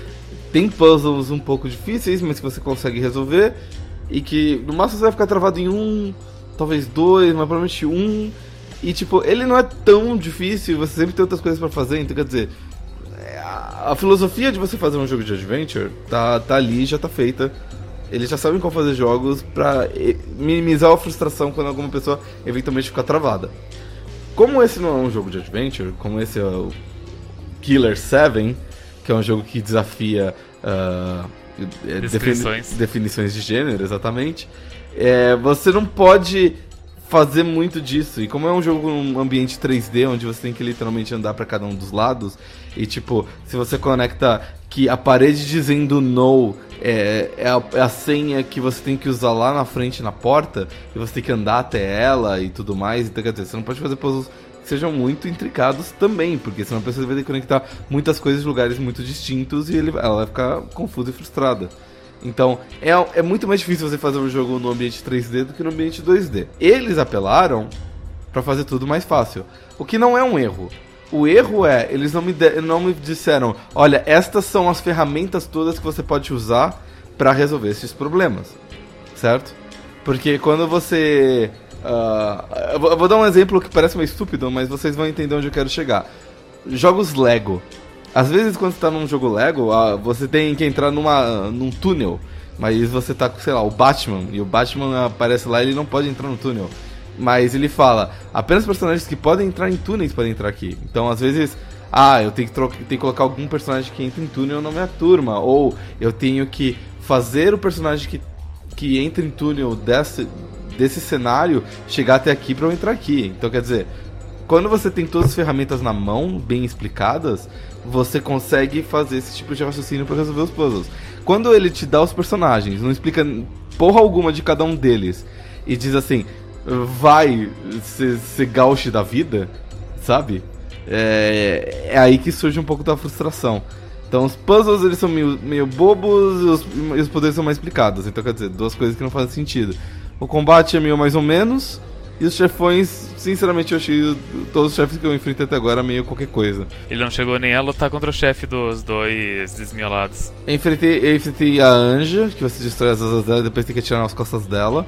tem puzzles um pouco difíceis, mas que você consegue resolver e que no máximo você vai ficar travado em um, talvez dois, mas provavelmente um. E tipo, ele não é tão difícil, você sempre tem outras coisas para fazer, então quer dizer, a filosofia de você fazer um jogo de adventure tá, tá ali, já tá feita. Eles já sabem como fazer jogos pra minimizar a frustração quando alguma pessoa eventualmente ficar travada. Como esse não é um jogo de adventure, como esse é o Killer 7, que é um jogo que desafia uh, definições. Defini definições de gênero, exatamente, é, você não pode fazer muito disso. E como é um jogo um ambiente 3D, onde você tem que literalmente andar para cada um dos lados, e tipo, se você conecta que a parede dizendo no é, é, a, é, a, senha que você tem que usar lá na frente na porta, e você tem que andar até ela e tudo mais, então quer dizer, você não pode fazer puzzles sejam muito intricados também, porque senão a pessoa vai ter que conectar muitas coisas em lugares muito distintos e ele, ela vai ficar confusa e frustrada. Então, é, é muito mais difícil você fazer um jogo no ambiente 3D do que no ambiente 2D. Eles apelaram para fazer tudo mais fácil. O que não é um erro. O erro é, eles não me, de, não me disseram, olha, estas são as ferramentas todas que você pode usar para resolver esses problemas. Certo? Porque quando você. Uh, eu, vou, dar um exemplo que parece meio estúpido, mas vocês vão entender onde eu quero chegar. Jogos Lego. Às vezes, quando você tá num jogo Lego, você tem que entrar numa, num túnel. Mas você tá com, sei lá, o Batman, e o Batman aparece lá e ele não pode entrar no túnel. Mas ele fala, apenas personagens que podem entrar em túneis podem entrar aqui. Então, às vezes, ah, eu tenho que, tenho que colocar algum personagem que entra em túnel na minha turma. Ou eu tenho que fazer o personagem que, que entra em túnel desse, desse cenário chegar até aqui para eu entrar aqui. Então, quer dizer, quando você tem todas as ferramentas na mão, bem explicadas, você consegue fazer esse tipo de raciocínio para resolver os puzzles. Quando ele te dá os personagens, não explica porra alguma de cada um deles, e diz assim, vai ser, ser gauche da vida, sabe? É, é, aí que surge um pouco da frustração. Então os puzzles eles são meio, meio bobos e os, e os poderes são mais explicados. Então quer dizer, duas coisas que não fazem sentido. O combate é meio mais ou menos E os chefões, sinceramente, eu achei todos os chefes que eu enfrentei até agora meio qualquer coisa. Ele não chegou nem a lutar contra o chefe dos dois desmiolados. Eu enfrentei, eu enfrentei a Anja, que você destrói as asas dela e depois tem que atirar nas costas dela.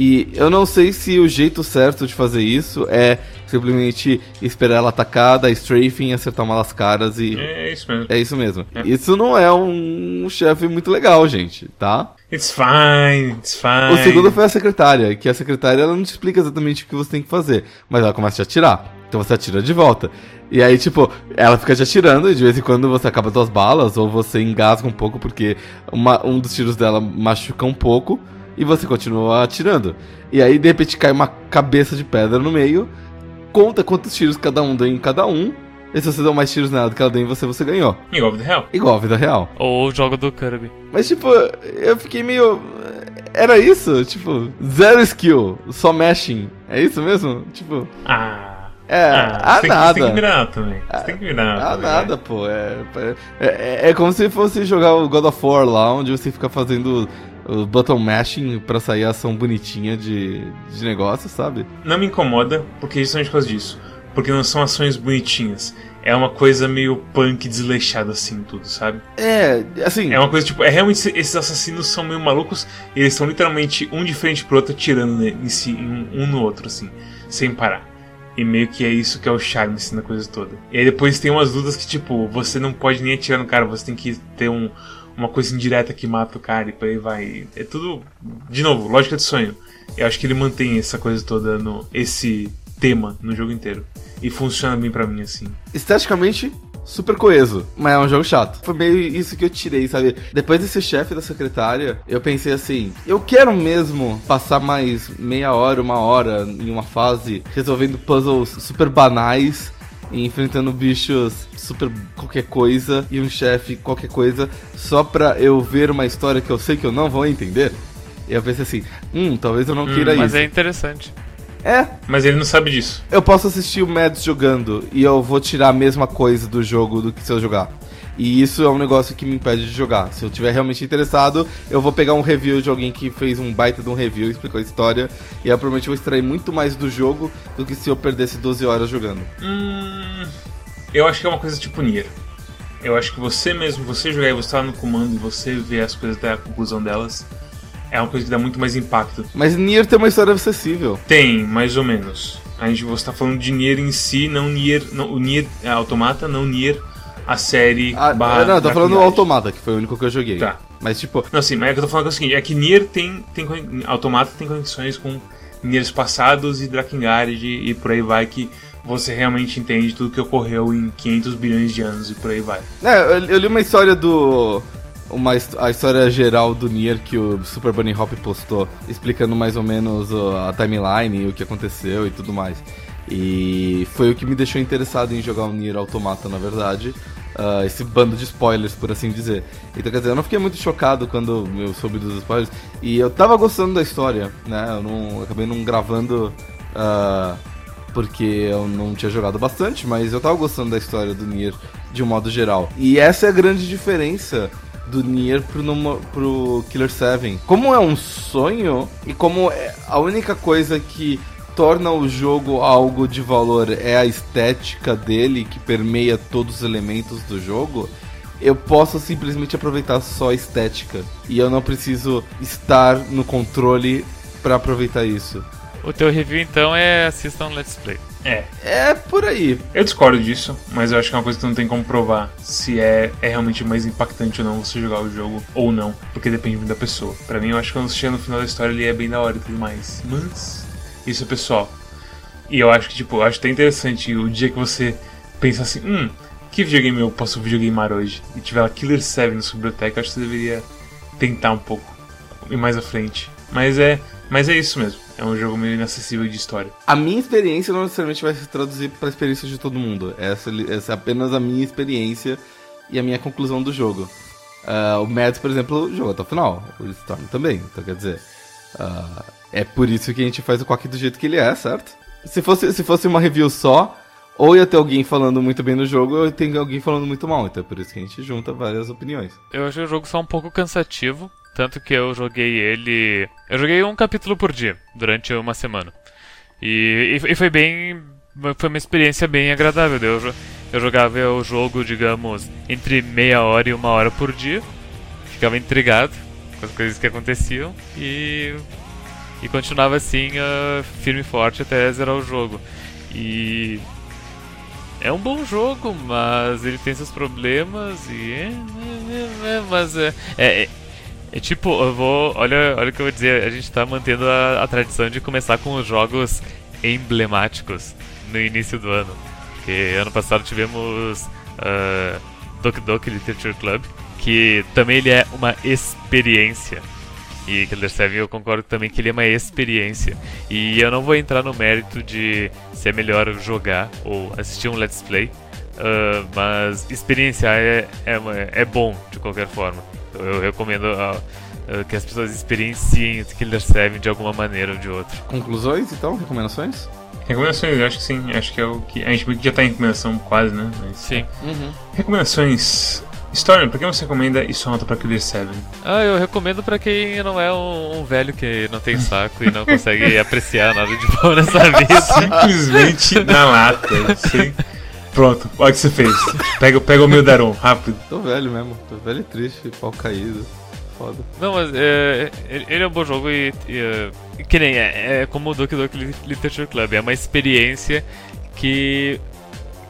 E eu não sei se o jeito certo de fazer isso é simplesmente esperar ela atacar, dar strafing, acertar uma das caras e. É isso mesmo. É isso mesmo. É. Isso não é um chefe muito legal, gente, tá? It's fine, it's fine. O segundo foi a secretária, que a secretária ela não te explica exatamente o que você tem que fazer, mas ela começa a te atirar. Então você atira de volta. E aí, tipo, ela fica te atirando e de vez em quando você acaba suas balas ou você engasga um pouco porque uma- um dos tiros dela machuca um pouco e você continua atirando. E aí, de repente, cai uma cabeça de pedra no meio, conta quantos tiros cada um deu em cada um, e se você deu mais tiros nela do que ela deu em você, você ganhou. Igual the hell. Igual a vida real. Ou o jogo do Kirby. Mas, tipo, eu fiquei meio. Era isso? Tipo, zero skill, só mashing. É isso mesmo? Tipo, Ah. é. ah, ah, você tem, que- nada. Você tem que virar também. Você tem que virar Ah, também, nada, né? pô. É, é, é como se fosse jogar o God of War lá, onde você fica fazendo o button mashing pra sair a ação bonitinha de, de negócio, sabe? Não me incomoda, porque justamente por causa disso. Porque não são ações bonitinhas. É uma coisa meio punk desleixada assim, tudo, sabe? É, assim. É uma coisa tipo, é realmente esses assassinos são meio malucos e eles estão literalmente um de frente pro outro atirando ne- em si, um, um no outro, assim, sem parar. E meio que é isso que é o charme assim, da coisa toda. E aí depois tem umas lutas que, tipo, você não pode nem atirar no cara, você tem que ter um, uma coisa indireta que mata o cara e por aí vai. É tudo, de novo, lógica de sonho. Eu acho que ele mantém essa coisa toda, no, esse tema no jogo inteiro. E funciona bem pra mim, assim. esteticamente super coeso, mas é um jogo chato. Foi meio isso que eu tirei, sabe? Depois desse chefe da secretária, eu pensei assim: eu quero mesmo passar mais meia hora, uma hora em uma fase resolvendo puzzles super banais. E enfrentando bichos super qualquer coisa e um chefe qualquer coisa só pra eu ver uma história que eu sei que eu não vou entender. E eu pensei assim, hum, talvez eu não queira Mas isso. é interessante. É, Mas ele não sabe disso. eu posso assistir o Mads jogando e eu vou tirar a mesma coisa do jogo do que se eu jogar. E isso é um negócio que me impede de jogar. Se eu tiver realmente interessado, eu vou pegar um review de alguém que fez um baita de um review, explicou a história, e eu provavelmente vou extrair muito mais do jogo do que se eu perdesse 12 horas jogando. Hum, eu acho que é uma coisa tipo Nier. Eu acho que você mesmo, você jogar e você estar no comando e você ver as coisas até a conclusão delas, é uma coisa que dá muito mais impacto. Mas Nier tem uma história acessível. Tem, mais ou menos. A gente você tá falando de Nier em si, não Nier, não, o Nier é, Automata, não Nier a série Ah, barra não, eu tô falando. Automata, que foi o único que eu joguei. Tá. Mas tipo, Não, sim, mas é que eu tô falando que é o seguinte, é que Nier tem, tem Automata tem conexões com Niers passados e Drakengard e por aí vai que você realmente entende tudo que ocorreu em 500 bilhões de anos e por aí vai. É, eu, eu li uma história do. Uma, a história geral do Nier que o Super Bunny Hop postou, explicando mais ou menos a timeline o que aconteceu e tudo mais. E foi o que me deixou interessado em jogar o Nier Automata, na verdade. Ah, esse bando de spoilers, por assim dizer. Então, quer dizer, eu não fiquei muito chocado quando eu soube dos spoilers. E eu tava gostando da história, né? Eu não, acabei não gravando. ah, porque eu não tinha jogado bastante, mas eu tava gostando da história do Nier de um modo geral. E essa é a grande diferença do Nier pro, numa- pro Killer 7. Como é um sonho e como é a única coisa que torna o jogo algo de valor é a estética dele que permeia todos os elementos do jogo, eu posso simplesmente aproveitar só a estética e eu não preciso estar no controle pra aproveitar isso. O teu review então é assista um Let's Play. É, É por aí. eu discordo disso, mas eu acho que é uma coisa que não tem como provar se é, é realmente mais impactante ou não você jogar o jogo ou não, porque depende muito da pessoa. Pra mim, eu acho que quando você chega no final da história ele é bem da hora e tudo mais, mas isso pessoal. E eu acho que, tipo, acho até interessante o dia que você pensa assim, hum, que videogame eu posso videogamear hoje? E tiver lá Killer 7 na sua biblioteca, acho que você deveria tentar um pouco ir mais à frente. Mas é, mas é isso mesmo. É um jogo meio inacessível de história. A minha experiência não necessariamente vai se traduzir para a experiência de todo mundo. Essa, essa é apenas a minha experiência e a minha conclusão do jogo. Ah, o Mads, por exemplo, jogou até o final. O Storm também. Então, quer dizer, ah, é por isso que a gente faz o Quack do jeito que ele é, certo? Se fosse, se fosse uma review só, ou ia ter alguém falando muito bem no jogo, ou ter alguém falando muito mal. Então é por isso que a gente junta várias opiniões. Eu achei o jogo só um pouco cansativo, tanto que eu joguei ele. Eu joguei um capítulo por dia durante uma semana. E, e, e foi bem. Foi uma experiência bem agradável. Eu, eu jogava o jogo, digamos, entre meia hora e uma hora por dia. Ficava intrigado com as coisas que aconteciam e, e continuava assim, uh, firme e forte até zerar o jogo. E é um bom jogo, mas ele tem seus problemas e. É, é, é, mas é, é, é, tipo, eu vou. Olha, olha o que eu vou dizer, a gente tá mantendo a, a tradição de começar com os jogos emblemáticos no início do ano. Porque ano passado tivemos uh, Doki Doki Literature Club, que também ele é uma experiência. E Killer 7 eu concordo também que ele é uma experiência. E eu não vou entrar no mérito de se é melhor jogar ou assistir um let's play, uh, mas experienciar é, é, é, bom de qualquer forma. Eu recomendo uh, uh, que as pessoas experienciem Killer 7 de alguma maneira ou de outra. Conclusões então? Recomendações? Recomendações, eu acho que sim. Acho que é o que. A gente já tá em recomendação quase, né? Mas, sim. Uhum. Recomendações. História, pra quem você recomenda e só nota pra Killer 7? Ah, eu recomendo pra quem não é um, um velho que não tem saco e não consegue apreciar nada de bom nessa vida. Simplesmente na lata, sim. Pronto, olha o que você fez. Pega, pega o meu Daron, rápido. Tô velho mesmo, tô velho e triste, pau caído. Foda. Não, mas é, ele é um bom jogo e, e é, que nem é, é como o Doki Doki Literature Club, é uma experiência que,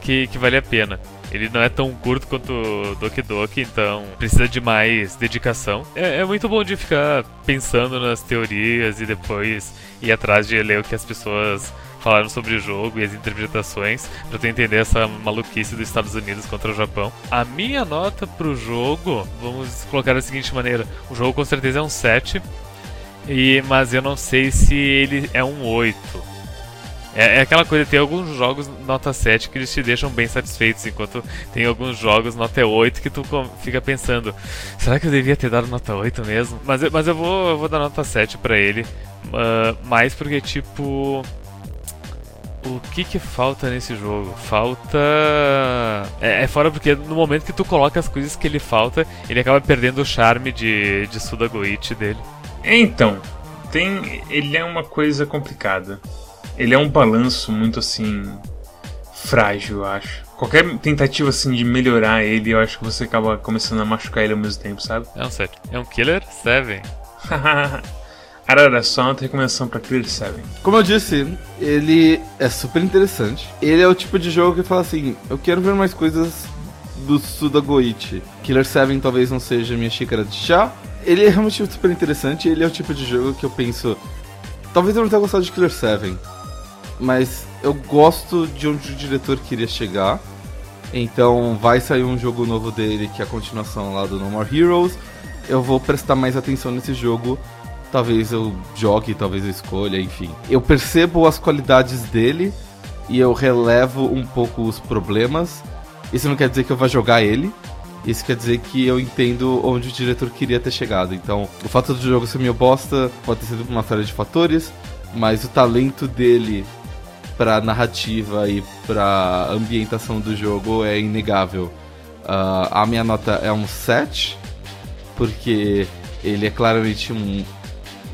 que, que vale a pena. Ele não é tão curto quanto Doki Doki, então precisa de mais dedicação. É, é, muito bom de ficar pensando nas teorias e depois ir atrás de ler o que as pessoas falaram sobre o jogo e as interpretações para tu entender essa maluquice dos Estados Unidos contra o Japão. A minha nota pro jogo, vamos colocar da seguinte maneira: o jogo com certeza é um 7, e, mas eu não sei se ele é um 8. É, é, aquela coisa, tem alguns jogos nota 7 que eles te deixam bem satisfeitos, enquanto tem alguns jogos nota 8 que tu fica pensando, será que eu devia ter dado nota 8 mesmo? Mas, mas eu, vou, eu vou dar nota 7 pra ele, uh, mais porque, tipo, o que que falta nesse jogo? Falta. É, é, fora porque no momento que tu coloca as coisas que ele falta, ele acaba perdendo o charme de, de Suda Goichi dele. Então, tem. Ele é uma coisa complicada ele é um balanço muito assim frágil, eu acho. Qualquer tentativa assim de melhorar ele, eu acho que você acaba começando a machucar ele ao mesmo tempo, sabe? É um 7. É um Killer 7. Arara, só uma recomendação pra Killer 7. Como eu disse, ele é super interessante. Ele é o tipo de jogo que fala assim: eu quero ver mais coisas do Suda Goichi. Killer 7 talvez não seja minha xícara de chá. Ele é realmente super interessante. Ele é o tipo de jogo que eu penso. Talvez eu não tenha gostado de Killer 7 mas eu gosto de onde o diretor queria chegar. Então vai sair um jogo novo dele que é a continuação lá do No More Heroes. Eu vou prestar mais atenção nesse jogo. Talvez eu jogue, talvez eu escolha, enfim. Eu percebo as qualidades dele e eu relevo um pouco os problemas. Isso não quer dizer que eu vá jogar ele. Isso quer dizer que eu entendo onde o diretor queria ter chegado. Então, o fato do jogo ser meio bosta pode ter sido uma série de fatores, mas o talento dele pra narrativa e pra ambientação do jogo é inegável. Uh, a minha nota é um 7, porque ele é claramente um,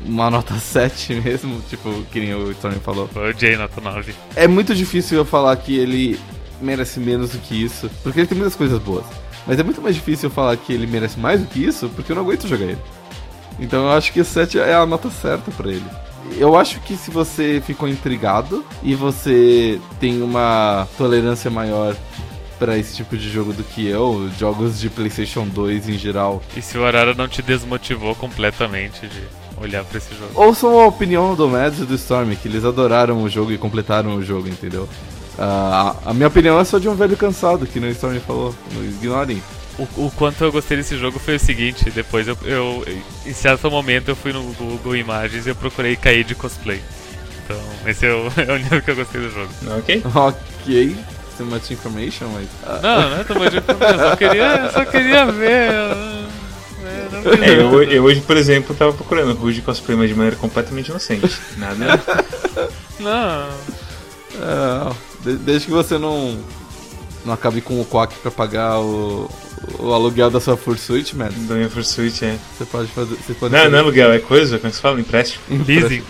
uma nota 7 mesmo, tipo, que nem o Tony falou. O J nota 9. É muito difícil eu falar que ele merece menos do que isso, porque ele tem muitas coisas boas. Mas é muito mais difícil eu falar que ele merece mais do que isso, porque eu não aguento jogar ele. Então eu acho que 7 é a nota certa para ele eu acho que se você ficou intrigado e você tem uma tolerância maior para esse tipo de jogo do que eu, jogos de PlayStation 2 em geral. E se o Arara não te desmotivou completamente de olhar para esse jogo? Ouçam a opinião do Mads e do Storm, que eles adoraram o jogo e completaram o jogo, entendeu? Uh, a minha opinião é só de um velho cansado, que no Storm falou. Não ignorem o, o, quanto eu gostei desse jogo foi o seguinte, depois eu, eu em certo momento eu fui no Google Imagens e eu procurei cair de cosplay. Então, esse é o, é o nível que eu gostei do jogo. Ok. Ok. Too much information, mas... Uh... Não, não é too much information, só queria, só queria ver... É, eu, eu, hoje, por exemplo, tava procurando Rude cosplay, mas de maneira completamente inocente. Nada. Não. É, desde que você não não acabe com o Quack pra pagar o, o aluguel da sua Fursuit, mano. Da minha Fursuit, é. Você pode fazer. Você pode não, fazer... não é aluguel, é coisa, como é se fala? Empréstimo. Leasing.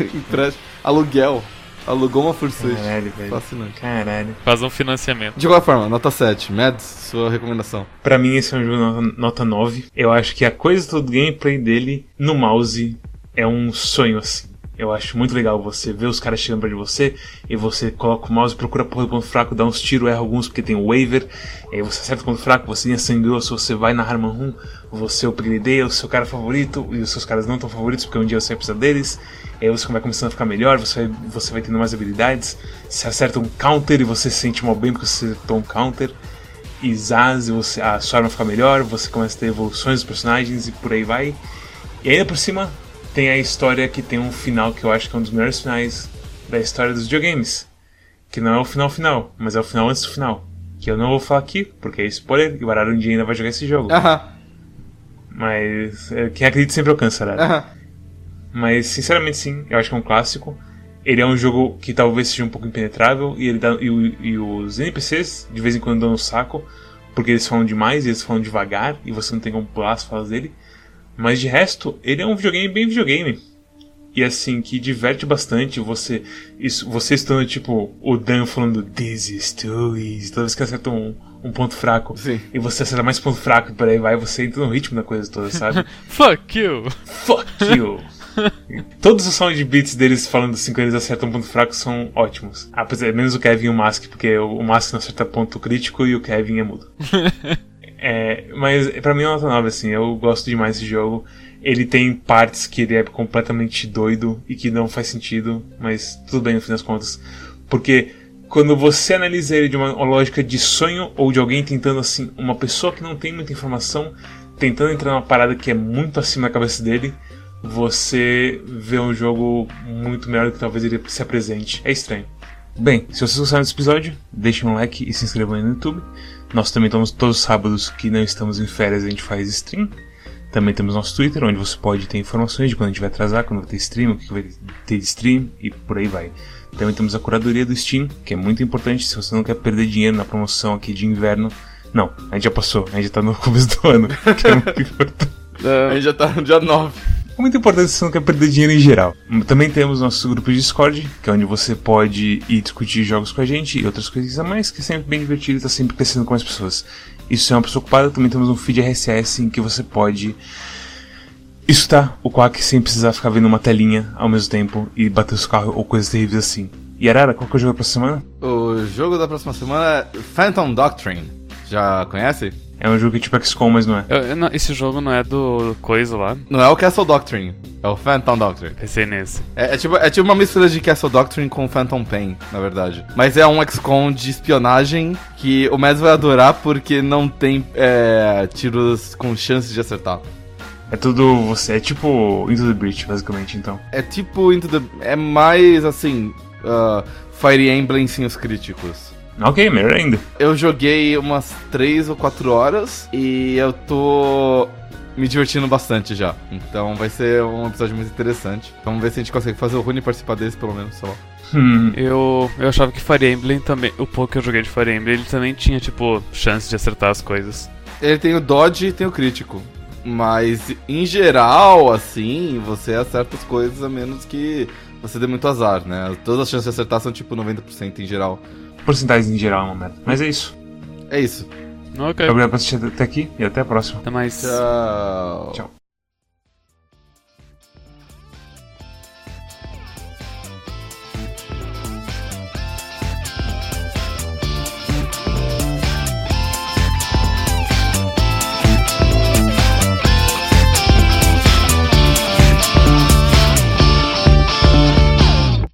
Empréstimo. Aluguel. Alugou uma Full Switch. Caralho, velho. Fascinante. Caralho. Faz um financiamento. De qualquer forma, nota 7. Mads, sua recomendação. Pra mim, esse é um jogo nota, nota 9. Eu acho que a coisa do gameplay dele no mouse é um sonho assim. Eu acho muito legal você ver os caras chegando perto de você e você coloca o mouse, procura porra do ponto fraco, dá uns tiros, erra alguns porque tem waiver, e aí você acerta o ponto fraco, você ganha sangue grosso, você vai na Harman Room, você upgradeia o seu cara favorito e os seus caras não tão favoritos porque um dia você vai precisar deles, e aí você vai começando a ficar melhor, você vai, você vai tendo mais habilidades, você acerta um counter e você se sente mal bem porque você acertou um counter, e Zaz, você, a sua arma fica melhor, você começa a ter evoluções dos personagens e por aí vai. E ainda por cima, tem a história que tem um final que eu acho que é um dos melhores finais da história dos videogames. Que não é o final final, mas é o final antes do final. Que eu não vou falar aqui, porque é spoiler, e o Barara um dia ainda vai jogar esse jogo. Aham, Mas é, quem acredita sempre alcança, Barara. aham. Mas sinceramente sim, eu acho que é um clássico. Ele é um jogo que talvez seja um pouco impenetrável e, ele dá, e, e os NPCs de vez em quando dão no saco, porque eles falam demais e eles falam devagar e você não tem como pular as falas dele. Mas de resto, ele é um videogame bem videogame. E assim, que diverte bastante você. Isso, você estando tipo o Dan falando This is too easy, toda vez que acerta um, um ponto fraco. Sim. E você acerta mais ponto fraco e por aí vai, você entra no ritmo da coisa toda, sabe? Fuck you! Fuck you! Todos os sound beats deles falando assim quando eles acertam um ponto fraco são ótimos. Apesar, menos o Kevin e o Mask, porque o o Mask não acerta ponto crítico e o Kevin é mudo. É, mas pra mim é uma nota 9, assim, eu gosto demais desse jogo. Ele tem partes que ele é completamente doido e que não faz sentido, mas tudo bem no fim das contas. Porque quando você analisa ele de uma lógica de sonho ou de alguém tentando, assim, uma pessoa que não tem muita informação, tentando entrar numa parada que é muito acima da cabeça dele, você vê um jogo muito melhor do que talvez ele se apresente. É estranho. Bem, se vocês gostaram desse episódio, deixem um like e se inscrevam no YouTube. Nós também estamos todos os sábados que não estamos em férias, a gente faz stream. Também temos nosso Twitter, onde você pode ter informações de quando a gente vai atrasar, quando vai ter stream, o que vai ter de stream e por aí vai. Também temos a curadoria do Steam, que é muito importante se você não quer perder dinheiro na promoção aqui de inverno. Não, a gente já passou, a gente já tá no começo do ano, que é muito importante. A gente já tá no dia 9. É muito importante se você não quer perder dinheiro em geral. Também temos nosso grupo de Discord, que é onde você pode ir discutir jogos com a gente e outras coisas a mais, que é sempre bem divertido e está sempre crescendo com mais pessoas. Isso é uma pessoa ocupada, também temos um feed RSS em que você pode escutar o Quack sem precisar ficar vendo uma telinha ao mesmo tempo e bater os carros ou coisas terríveis assim. E Arara, qual que é o jogo pra semana? O jogo da próxima semana é Phantom Doctrine. Já conhece? É um jogo que é tipo XCOM, mas não é. Eu- eu não- esse jogo não é do coisa lá. Não é o Castle Doctrine, é o Phantom Doctrine. Pensei nesse. É, é tipo, é tipo uma mistura de Castle Doctrine com Phantom Pain, na verdade. Mas é um XCOM de espionagem que o Mads vai adorar porque não tem é, tiros com chances de acertar. É tudo você. É tipo Into the Breach, basicamente, então. É tipo Into the... É mais, assim, ah, Fire Emblem sem os críticos. Ok, melhor ainda. Eu joguei umas 3 ou 4 horas e eu tô me divertindo bastante já. Então vai ser um episódio muito interessante. Vamos ver se a gente consegue fazer o Rune participar desse, pelo menos, sei lá. Hum, Eu, eu achava que Fire Emblem também. O pouco que eu joguei de Fire Emblem, ele também tinha, tipo, chance de acertar as coisas. Ele tem o dodge e tem o crítico. Mas, em geral, assim, você acerta as coisas a menos que você dê muito azar, né? Todas as chances de acertar são tipo 90% em geral. Porcentagens em geral é uma merda. Mas é isso. É isso. Ok. Obrigado por assistir até aqui e até a próxima. Até mais. Tchau. Tchau.